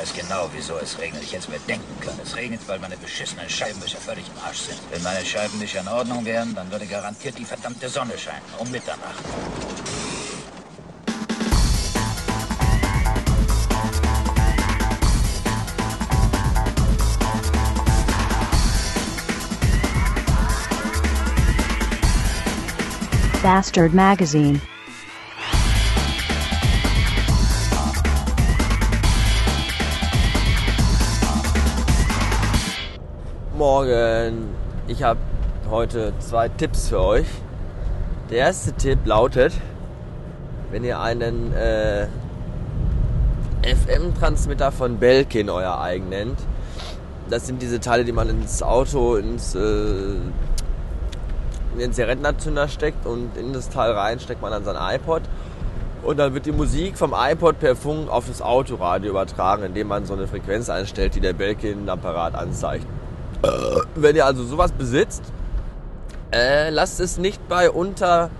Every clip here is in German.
weiß genau, wieso es regnet. Ich hätte es mir denken können. Es regnet, weil meine beschissenen Scheibenwischer völlig im Arsch sind. Wenn meine Scheibenwischer in Ordnung wären, dann würde garantiert die verdammte Sonne scheinen. Um Mitternacht. Bastard Magazine. Morgen. Ich habe heute zwei Tipps für euch. Der erste Tipp lautet, wenn ihr einen äh, FM-Transmitter von Belkin euer eigen nennt, das sind diese Teile, die man ins Auto, ins, äh, in den Zigarettenanzünder steckt und in das Teil rein steckt man dann sein iPod und dann wird die Musik vom iPod per Funk auf das Autoradio übertragen, indem man so eine Frequenz einstellt, die der Belkin-Apparat anzeigt. Äh, wenn ihr also sowas besitzt, äh, lasst es nicht bei unter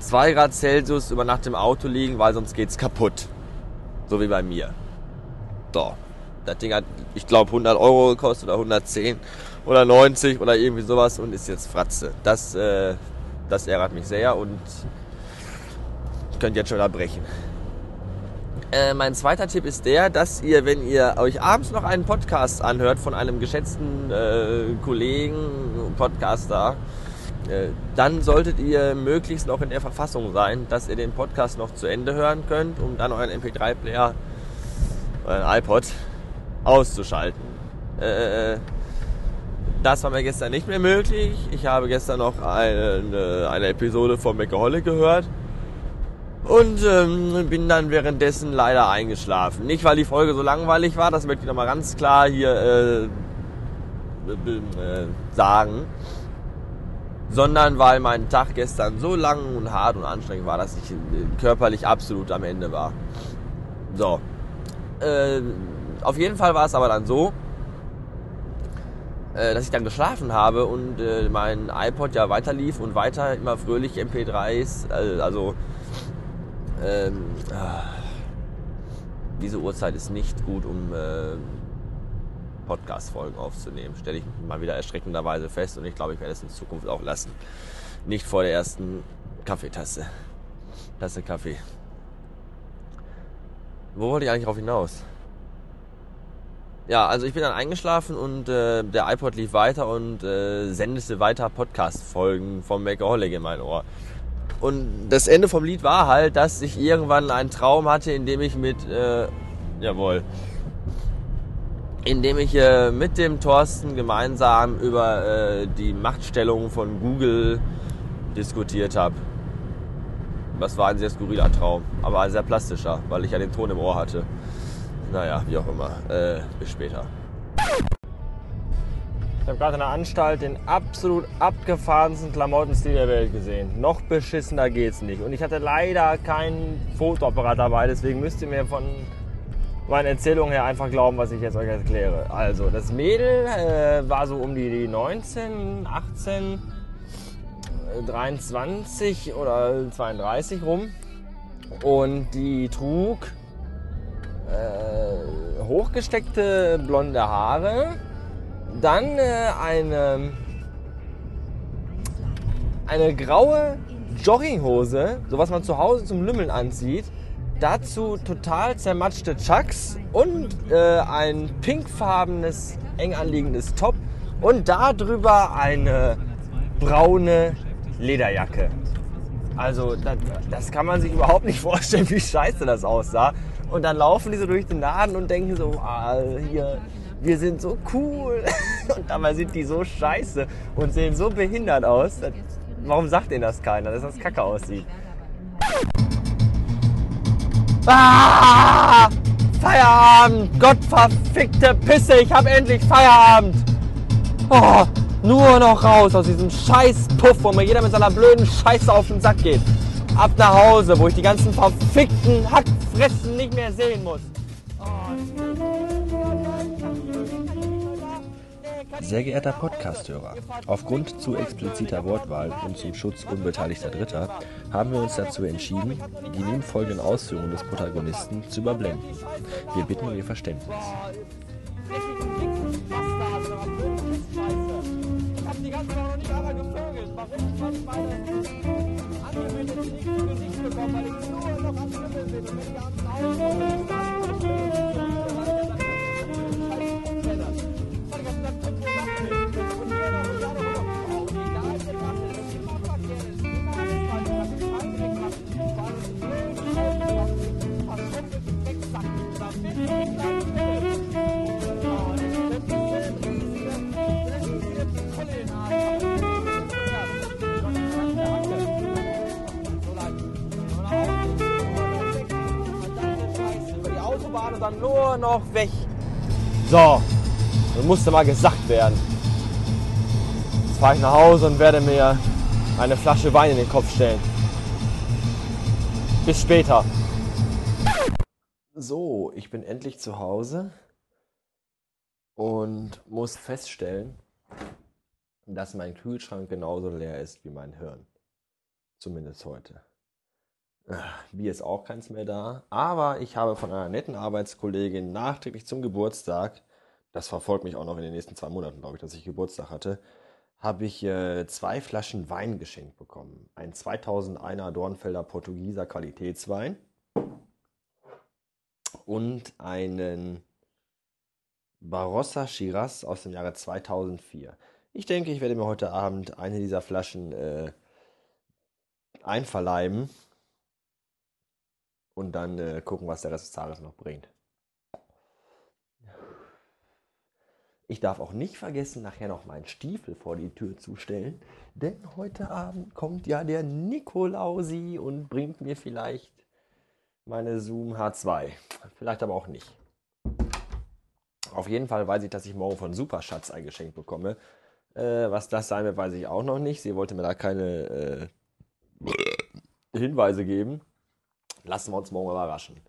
2 Grad Celsius über Nacht im Auto liegen, weil sonst geht's kaputt. So wie bei mir. So. Das Ding hat, ich glaube, 100 Euro gekostet oder 110 oder 90 oder irgendwie sowas und ist jetzt Fratze. Das, äh, das ärgert mich sehr und ich könnte jetzt schon unterbrechen. Äh, mein zweiter Tipp ist der, dass ihr, wenn ihr euch abends noch einen Podcast anhört von einem geschätzten äh, Kollegen, Podcaster, äh, dann solltet ihr möglichst noch in der Verfassung sein, dass ihr den Podcast noch zu Ende hören könnt, um dann euren MP3-Player, euren iPod auszuschalten. Äh, das war mir gestern nicht mehr möglich. Ich habe gestern noch eine, eine Episode von Macaholic gehört und ähm, bin dann währenddessen leider eingeschlafen. Nicht, weil die Folge so langweilig war, das möchte ich nochmal ganz klar hier äh, äh, sagen, sondern weil mein Tag gestern so lang und hart und anstrengend war, dass ich äh, körperlich absolut am Ende war. So. Äh, auf jeden Fall war es aber dann so, äh, dass ich dann geschlafen habe und mein iPod ja weiter lief und weiter immer fröhlich MP3s, äh, also ähm, ah, diese Uhrzeit ist nicht gut, um äh, Podcast-Folgen aufzunehmen. Stelle ich mal wieder erschreckenderweise fest und ich glaube, ich werde es in Zukunft auch lassen. Nicht vor der ersten Kaffeetasse. Tasse Kaffee. Wo wollte ich eigentlich drauf hinaus? Ja, also ich bin dann eingeschlafen und äh, der iPod lief weiter und äh, sendete weiter Podcast-Folgen vom Makeaholic in mein Ohr. Und das Ende vom Lied war halt, dass ich irgendwann einen Traum hatte, in dem ich mit, äh, jawohl, in dem ich äh, mit dem Thorsten gemeinsam über äh, die Machtstellung von Google diskutiert habe. Das war ein sehr skurriler Traum, aber ein sehr plastischer, weil ich ja den Ton im Ohr hatte. Naja, wie auch immer. Äh, bis später. Ich habe gerade in der Anstalt den absolut abgefahrensten Klamottenstil der Welt gesehen. Noch beschissener geht's nicht. Und ich hatte leider keinen Fotoapparat dabei, deswegen müsst ihr mir von meinen Erzählungen her einfach glauben, was ich jetzt euch erkläre. Also, das Mädel äh, war so um die 19, 18, 23 oder 32 rum. Und die trug äh, hochgesteckte blonde Haare dann äh, eine, eine graue Jogginghose, so was man zu Hause zum Lümmeln anzieht. Dazu total zermatschte Chucks und äh, ein pinkfarbenes, eng anliegendes Top und darüber eine braune Lederjacke. Also das, das, kann man sich überhaupt nicht vorstellen, wie scheiße das aussah. Und dann laufen die so durch den Laden und denken so, ah, hier wir sind so cool. Und dabei sind die so scheiße und sehen so behindert aus. Warum sagt denen das keiner, dass das kacke aussieht? Ah! Feierabend! Gottverfickte Pisse! Ich hab endlich Feierabend! Oh, nur noch raus aus diesem scheiß Puff, wo mir jeder mit seiner blöden Scheiße auf den Sack geht. Ab nach Hause, wo ich die ganzen verfickten Hackfressen nicht mehr sehen muss. Oh, Sehr geehrter Podcasthörer, aufgrund zu expliziter Wortwahl und zum Schutz unbeteiligter Dritter haben wir uns dazu entschieden, die nun folgenden Ausführungen des Protagonisten zu überblenden. Wir bitten um Ihr Verständnis. die Und dann nur noch weg. So, das musste mal gesagt werden. Jetzt fahre ich nach Hause und werde mir eine Flasche Wein in den Kopf stellen. Bis später. So, ich bin endlich zu Hause und muss feststellen, dass mein Kühlschrank genauso leer ist wie mein Hirn. Zumindest heute. Ah, Bier ist auch keins mehr da. Aber ich habe von einer netten Arbeitskollegin nachträglich zum Geburtstag, das verfolgt mich auch noch in den nächsten zwei Monaten, glaube ich, dass ich Geburtstag hatte, habe ich äh, zwei Flaschen Wein geschenkt bekommen. Ein 2001er Dornfelder Portugieser Qualitätswein und einen Barossa Shiraz aus dem Jahre 2004. Ich denke, ich werde mir heute Abend eine dieser Flaschen äh, einverleiben und dann äh, gucken, was der Rest des Tages noch bringt. Ich darf auch nicht vergessen, nachher noch meinen Stiefel vor die Tür zu stellen, denn heute Abend kommt ja der Nikolausi und bringt mir vielleicht meine Zoom H2. Vielleicht aber auch nicht. Auf jeden Fall weiß ich, dass ich morgen von Superschatz ein Geschenk bekomme. Äh, was das sein wird, weiß ich auch noch nicht. Sie wollte mir da keine äh, Hinweise geben. Lassen wir uns morgen überraschen.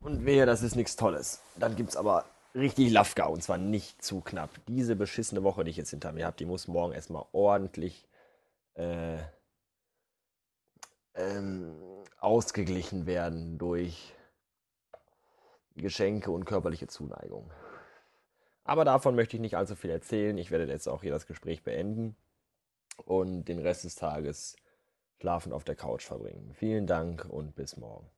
Und wehe, das ist nichts Tolles. Dann gibt es aber richtig Lafka und zwar nicht zu knapp. Diese beschissene Woche, die ich jetzt hinter mir habe, die muss morgen erstmal ordentlich äh, ähm, ausgeglichen werden durch Geschenke und körperliche Zuneigung. Aber davon möchte ich nicht allzu viel erzählen. Ich werde jetzt auch hier das Gespräch beenden und den Rest des Tages schlafend auf der Couch verbringen. Vielen Dank und bis morgen.